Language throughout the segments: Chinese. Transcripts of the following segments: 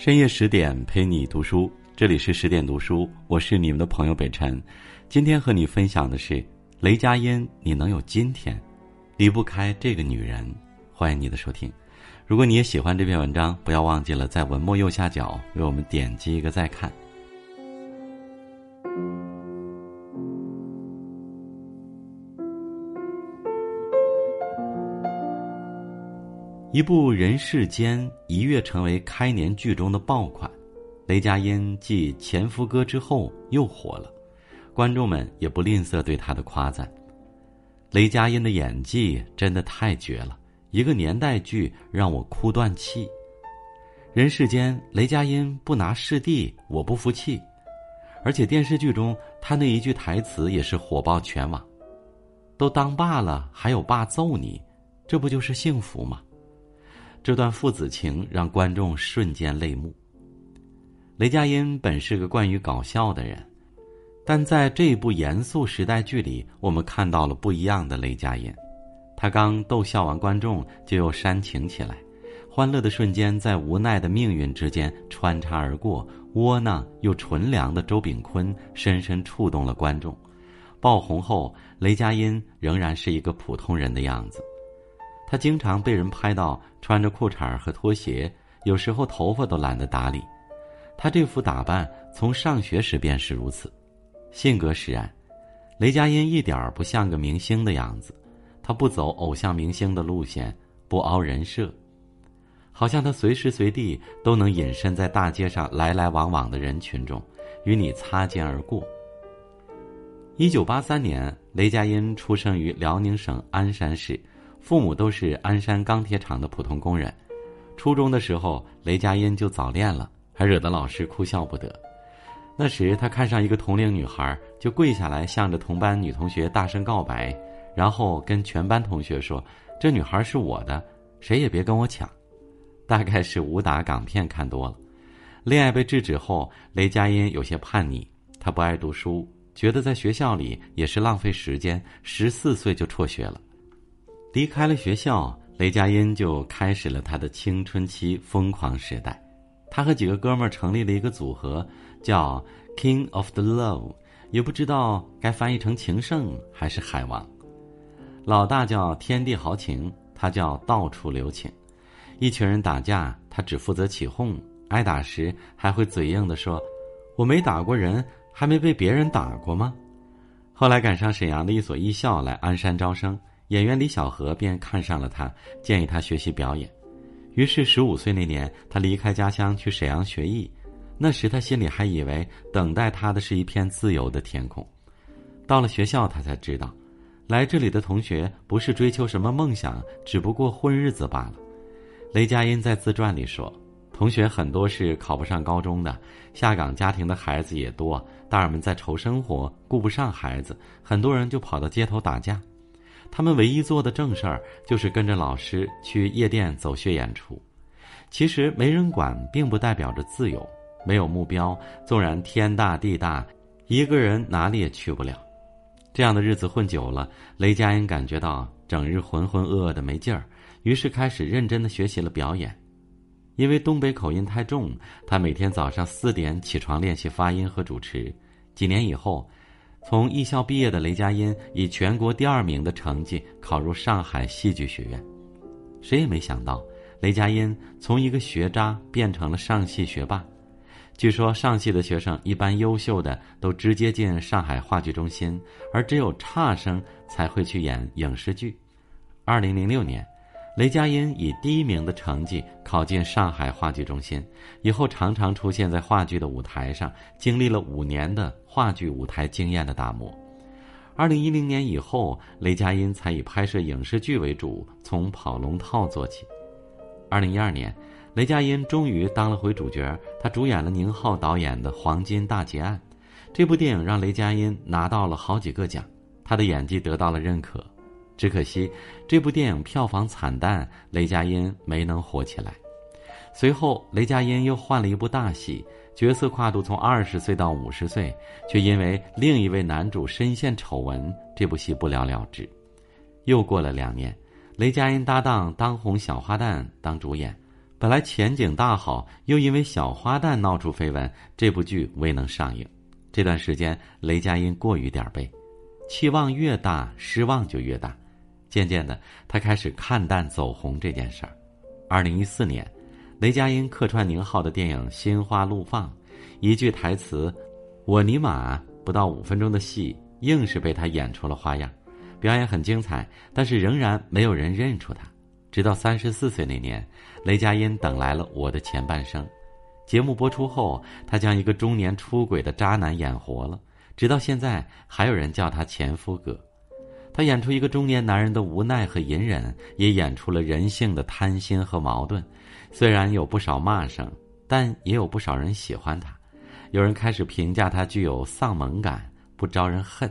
深夜十点陪你读书，这里是十点读书，我是你们的朋友北辰。今天和你分享的是雷佳音，你能有今天，离不开这个女人。欢迎你的收听。如果你也喜欢这篇文章，不要忘记了在文末右下角为我们点击一个再看。一部《人世间》一跃成为开年剧中的爆款，雷佳音继《前夫歌》之后又火了，观众们也不吝啬对他的夸赞。雷佳音的演技真的太绝了，一个年代剧让我哭断气。《人世间》雷佳音不拿视帝，我不服气，而且电视剧中他那一句台词也是火爆全网：“都当爸了，还有爸揍你，这不就是幸福吗？”这段父子情让观众瞬间泪目。雷佳音本是个惯于搞笑的人，但在这部严肃时代剧里，我们看到了不一样的雷佳音。他刚逗笑完观众，就又煽情起来，欢乐的瞬间在无奈的命运之间穿插而过，窝囊又纯良的周秉昆深深触动了观众。爆红后，雷佳音仍然是一个普通人的样子。他经常被人拍到穿着裤衩和拖鞋，有时候头发都懒得打理。他这副打扮从上学时便是如此，性格使然。雷佳音一点儿不像个明星的样子，他不走偶像明星的路线，不凹人设，好像他随时随地都能隐身在大街上来来往往的人群中，与你擦肩而过。一九八三年，雷佳音出生于辽宁省鞍山市。父母都是鞍山钢铁厂的普通工人。初中的时候，雷佳音就早恋了，还惹得老师哭笑不得。那时他看上一个同龄女孩，就跪下来向着同班女同学大声告白，然后跟全班同学说：“这女孩是我的，谁也别跟我抢。”大概是武打港片看多了，恋爱被制止后，雷佳音有些叛逆。他不爱读书，觉得在学校里也是浪费时间，十四岁就辍学了。离开了学校，雷佳音就开始了他的青春期疯狂时代。他和几个哥们儿成立了一个组合，叫 King of the Love，也不知道该翻译成情圣还是海王。老大叫天地豪情，他叫到处留情。一群人打架，他只负责起哄。挨打时还会嘴硬的说：“我没打过人，还没被别人打过吗？”后来赶上沈阳的一所艺校来鞍山招生。演员李小河便看上了他，建议他学习表演。于是十五岁那年，他离开家乡去沈阳学艺。那时他心里还以为等待他的是一片自由的天空。到了学校，他才知道，来这里的同学不是追求什么梦想，只不过混日子罢了。雷佳音在自传里说，同学很多是考不上高中的，下岗家庭的孩子也多，大人们在愁生活，顾不上孩子，很多人就跑到街头打架。他们唯一做的正事儿就是跟着老师去夜店走穴演出。其实没人管，并不代表着自由。没有目标，纵然天大地大，一个人哪里也去不了。这样的日子混久了，雷佳音感觉到整日浑浑噩噩的没劲儿，于是开始认真的学习了表演。因为东北口音太重，他每天早上四点起床练习发音和主持。几年以后。从艺校毕业的雷佳音以全国第二名的成绩考入上海戏剧学院，谁也没想到，雷佳音从一个学渣变成了上戏学霸。据说上戏的学生一般优秀的都直接进上海话剧中心，而只有差生才会去演影视剧。二零零六年。雷佳音以第一名的成绩考进上海话剧中心，以后常常出现在话剧的舞台上，经历了五年的话剧舞台经验的打磨。二零一零年以后，雷佳音才以拍摄影视剧为主，从跑龙套做起。二零一二年，雷佳音终于当了回主角，他主演了宁浩导演的《黄金大劫案》，这部电影让雷佳音拿到了好几个奖，他的演技得到了认可。只可惜，这部电影票房惨淡，雷佳音没能火起来。随后，雷佳音又换了一部大戏，角色跨度从二十岁到五十岁，却因为另一位男主深陷丑闻，这部戏不了了之。又过了两年，雷佳音搭档当红小花旦当主演，本来前景大好，又因为小花旦闹出绯闻，这部剧未能上映。这段时间，雷佳音过于点儿背，期望越大，失望就越大。渐渐的，他开始看淡走红这件事儿。二零一四年，雷佳音客串宁浩的电影《心花怒放》，一句台词“我尼玛”，不到五分钟的戏，硬是被他演出了花样，表演很精彩，但是仍然没有人认出他。直到三十四岁那年，雷佳音等来了《我的前半生》。节目播出后，他将一个中年出轨的渣男演活了。直到现在，还有人叫他“前夫哥”。他演出一个中年男人的无奈和隐忍，也演出了人性的贪心和矛盾。虽然有不少骂声，但也有不少人喜欢他。有人开始评价他具有丧萌感，不招人恨。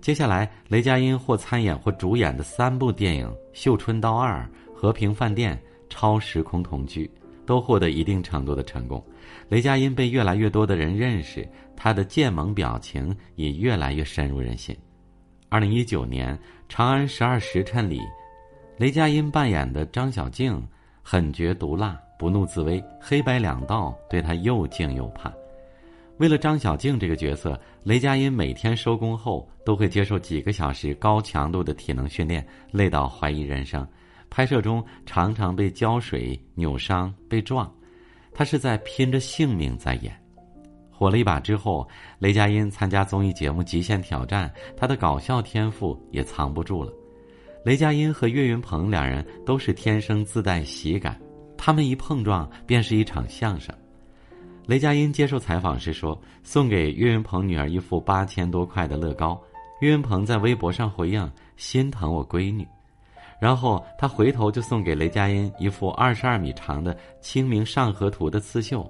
接下来，雷佳音或参演或主演的三部电影《绣春刀二》。和平饭店、超时空同居，都获得一定程度的成功。雷佳音被越来越多的人认识，他的贱萌表情也越来越深入人心。二零一九年《长安十二时辰》里，雷佳音扮演的张小静狠绝毒辣、不怒自威，黑白两道对他又敬又怕。为了张小静这个角色，雷佳音每天收工后都会接受几个小时高强度的体能训练，累到怀疑人生。拍摄中常常被浇水、扭伤、被撞，他是在拼着性命在演。火了一把之后，雷佳音参加综艺节目《极限挑战》，他的搞笑天赋也藏不住了。雷佳音和岳云鹏两人都是天生自带喜感，他们一碰撞便是一场相声。雷佳音接受采访时说：“送给岳云鹏女儿一副八千多块的乐高。”岳云鹏在微博上回应：“心疼我闺女。”然后他回头就送给雷佳音一副二十二米长的《清明上河图》的刺绣，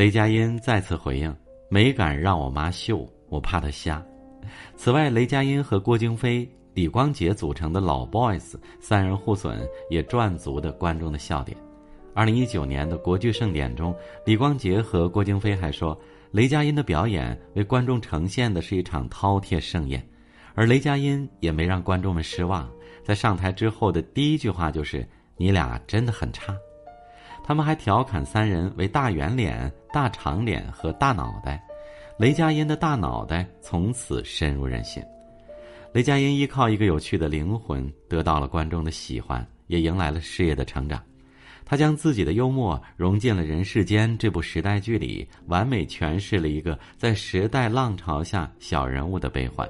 雷佳音再次回应：“没敢让我妈秀，我怕她瞎。”此外，雷佳音和郭京飞、李光洁组成的老 boys 三人互损，也赚足的观众的笑点。二零一九年的国剧盛典中，李光洁和郭京飞还说，雷佳音的表演为观众呈现的是一场饕餮盛宴，而雷佳音也没让观众们失望。在上台之后的第一句话就是：“你俩真的很差。”他们还调侃三人为大圆脸、大长脸和大脑袋。雷佳音的大脑袋从此深入人心。雷佳音依靠一个有趣的灵魂得到了观众的喜欢，也迎来了事业的成长。他将自己的幽默融进了《人世间》这部时代剧里，完美诠释了一个在时代浪潮下小人物的悲欢。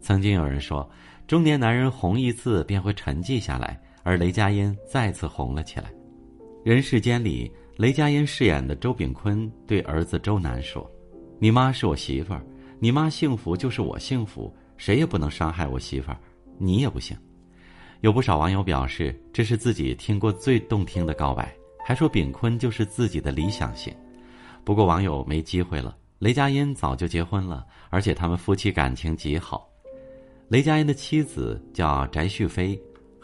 曾经有人说。中年男人红一次便会沉寂下来，而雷佳音再次红了起来。人世间里，雷佳音饰演的周炳坤对儿子周南说：“你妈是我媳妇儿，你妈幸福就是我幸福，谁也不能伤害我媳妇儿，你也不行。”有不少网友表示，这是自己听过最动听的告白，还说炳坤就是自己的理想型。不过网友没机会了，雷佳音早就结婚了，而且他们夫妻感情极好。雷佳音的妻子叫翟旭飞，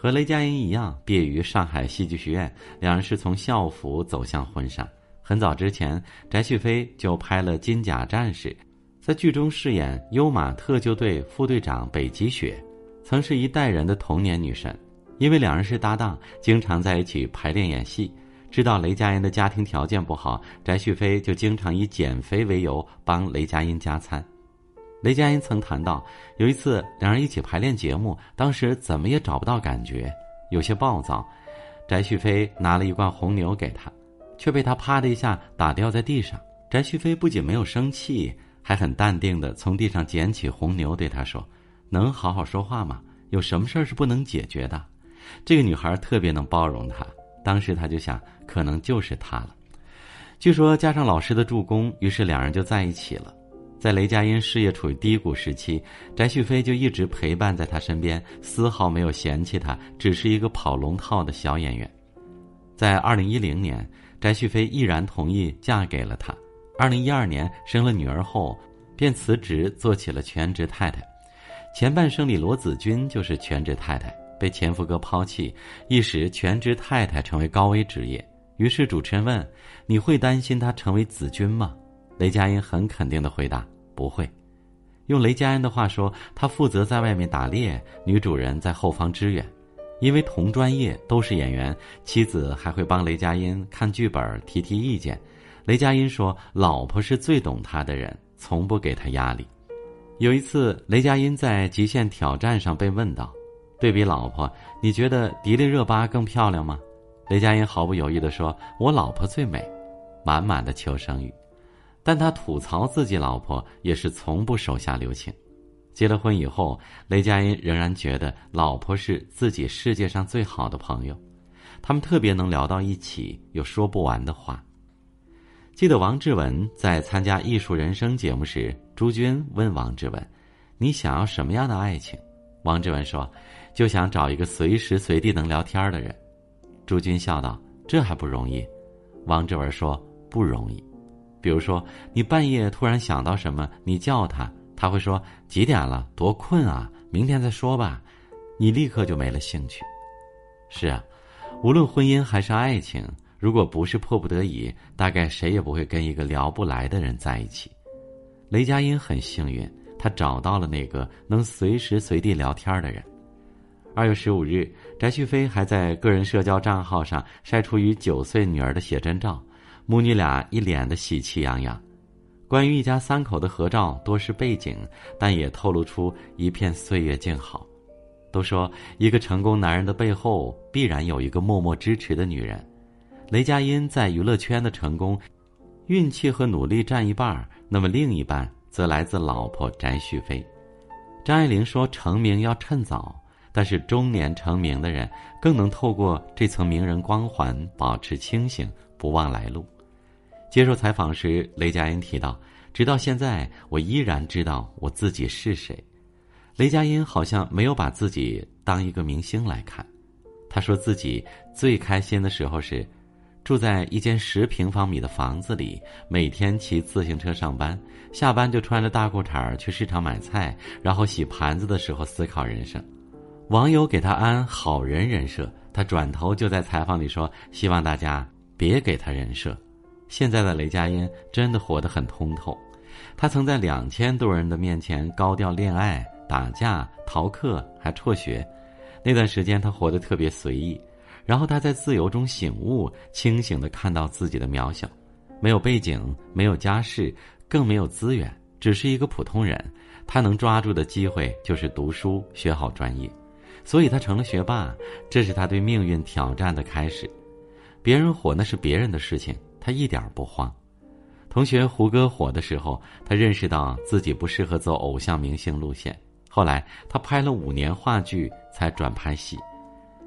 和雷佳音一样毕业于上海戏剧学院，两人是从校服走向婚纱。很早之前，翟旭飞就拍了《金甲战士》，在剧中饰演优马特救队副队长北极雪，曾是一代人的童年女神。因为两人是搭档，经常在一起排练演戏。知道雷佳音的家庭条件不好，翟旭飞就经常以减肥为由帮雷佳音加餐。雷佳音曾谈到，有一次两人一起排练节目，当时怎么也找不到感觉，有些暴躁。翟旭飞拿了一罐红牛给他，却被他啪的一下打掉在地上。翟旭飞不仅没有生气，还很淡定的从地上捡起红牛，对他说：“能好好说话吗？有什么事儿是不能解决的？”这个女孩特别能包容他，当时他就想，可能就是他了。据说加上老师的助攻，于是两人就在一起了。在雷佳音事业处于低谷时期，翟旭飞就一直陪伴在他身边，丝毫没有嫌弃他，只是一个跑龙套的小演员。在二零一零年，翟旭飞毅然同意嫁给了他。二零一二年生了女儿后，便辞职做起了全职太太。前半生里，罗子君就是全职太太，被前夫哥抛弃，一时全职太太成为高危职业。于是主持人问：“你会担心她成为子君吗？”雷佳音很肯定的回答。不会，用雷佳音的话说，他负责在外面打猎，女主人在后方支援。因为同专业都是演员，妻子还会帮雷佳音看剧本、提提意见。雷佳音说：“老婆是最懂他的人，从不给他压力。”有一次，雷佳音在极限挑战上被问到：“对比老婆，你觉得迪丽热巴更漂亮吗？”雷佳音毫不犹豫地说：“我老婆最美。”满满的求生欲。但他吐槽自己老婆也是从不手下留情。结了婚以后，雷佳音仍然觉得老婆是自己世界上最好的朋友，他们特别能聊到一起，有说不完的话。记得王志文在参加《艺术人生》节目时，朱军问王志文：“你想要什么样的爱情？”王志文说：“就想找一个随时随地能聊天的人。”朱军笑道：“这还不容易？”王志文说：“不容易。比如说，你半夜突然想到什么，你叫他。”他会说几点了？多困啊！明天再说吧。你立刻就没了兴趣。是啊，无论婚姻还是爱情，如果不是迫不得已，大概谁也不会跟一个聊不来的人在一起。雷佳音很幸运，他找到了那个能随时随地聊天的人。二月十五日，翟旭飞还在个人社交账号上晒出与九岁女儿的写真照，母女俩一脸的喜气洋洋。关于一家三口的合照，多是背景，但也透露出一片岁月静好。都说一个成功男人的背后，必然有一个默默支持的女人。雷佳音在娱乐圈的成功，运气和努力占一半，那么另一半则来自老婆翟旭飞。张爱玲说：“成名要趁早，但是中年成名的人更能透过这层名人光环，保持清醒，不忘来路。”接受采访时，雷佳音提到：“直到现在，我依然知道我自己是谁。”雷佳音好像没有把自己当一个明星来看。他说自己最开心的时候是住在一间十平方米的房子里，每天骑自行车上班，下班就穿着大裤衩去市场买菜，然后洗盘子的时候思考人生。网友给他安好人人设，他转头就在采访里说：“希望大家别给他人设。”现在的雷佳音真的活得很通透，他曾在两千多人的面前高调恋爱、打架、逃课，还辍学。那段时间他活得特别随意，然后他在自由中醒悟，清醒的看到自己的渺小，没有背景，没有家世，更没有资源，只是一个普通人。他能抓住的机会就是读书，学好专业，所以他成了学霸。这是他对命运挑战的开始。别人火那是别人的事情。他一点不慌。同学胡歌火的时候，他认识到自己不适合走偶像明星路线。后来他拍了五年话剧才转拍戏，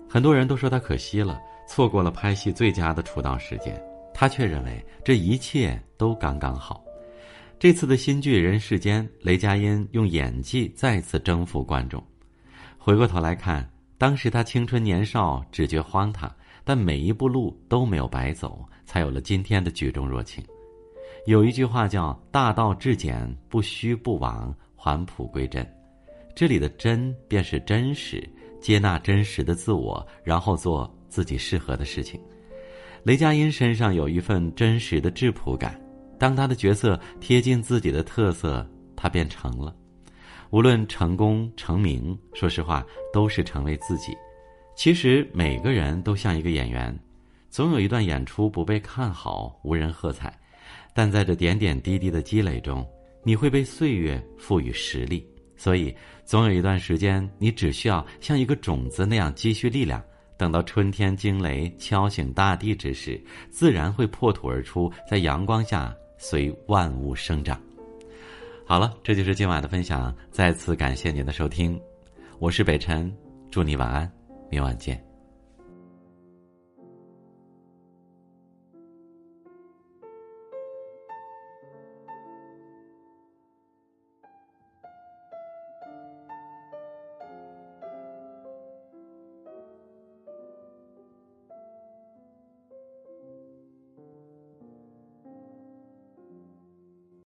很多人都说他可惜了，错过了拍戏最佳的出道时间。他却认为这一切都刚刚好。这次的新剧《人世间》，雷佳音用演技再次征服观众。回过头来看，当时他青春年少，只觉荒唐。但每一步路都没有白走，才有了今天的举重若轻。有一句话叫“大道至简，不虚不枉，返璞归真”，这里的“真”便是真实，接纳真实的自我，然后做自己适合的事情。雷佳音身上有一份真实的质朴感，当他的角色贴近自己的特色，他便成了。无论成功成名，说实话，都是成为自己。其实每个人都像一个演员，总有一段演出不被看好，无人喝彩，但在这点点滴滴的积累中，你会被岁月赋予实力。所以，总有一段时间，你只需要像一个种子那样积蓄力量，等到春天惊雷敲醒大地之时，自然会破土而出，在阳光下随万物生长。好了，这就是今晚的分享，再次感谢您的收听，我是北辰，祝你晚安。明晚见。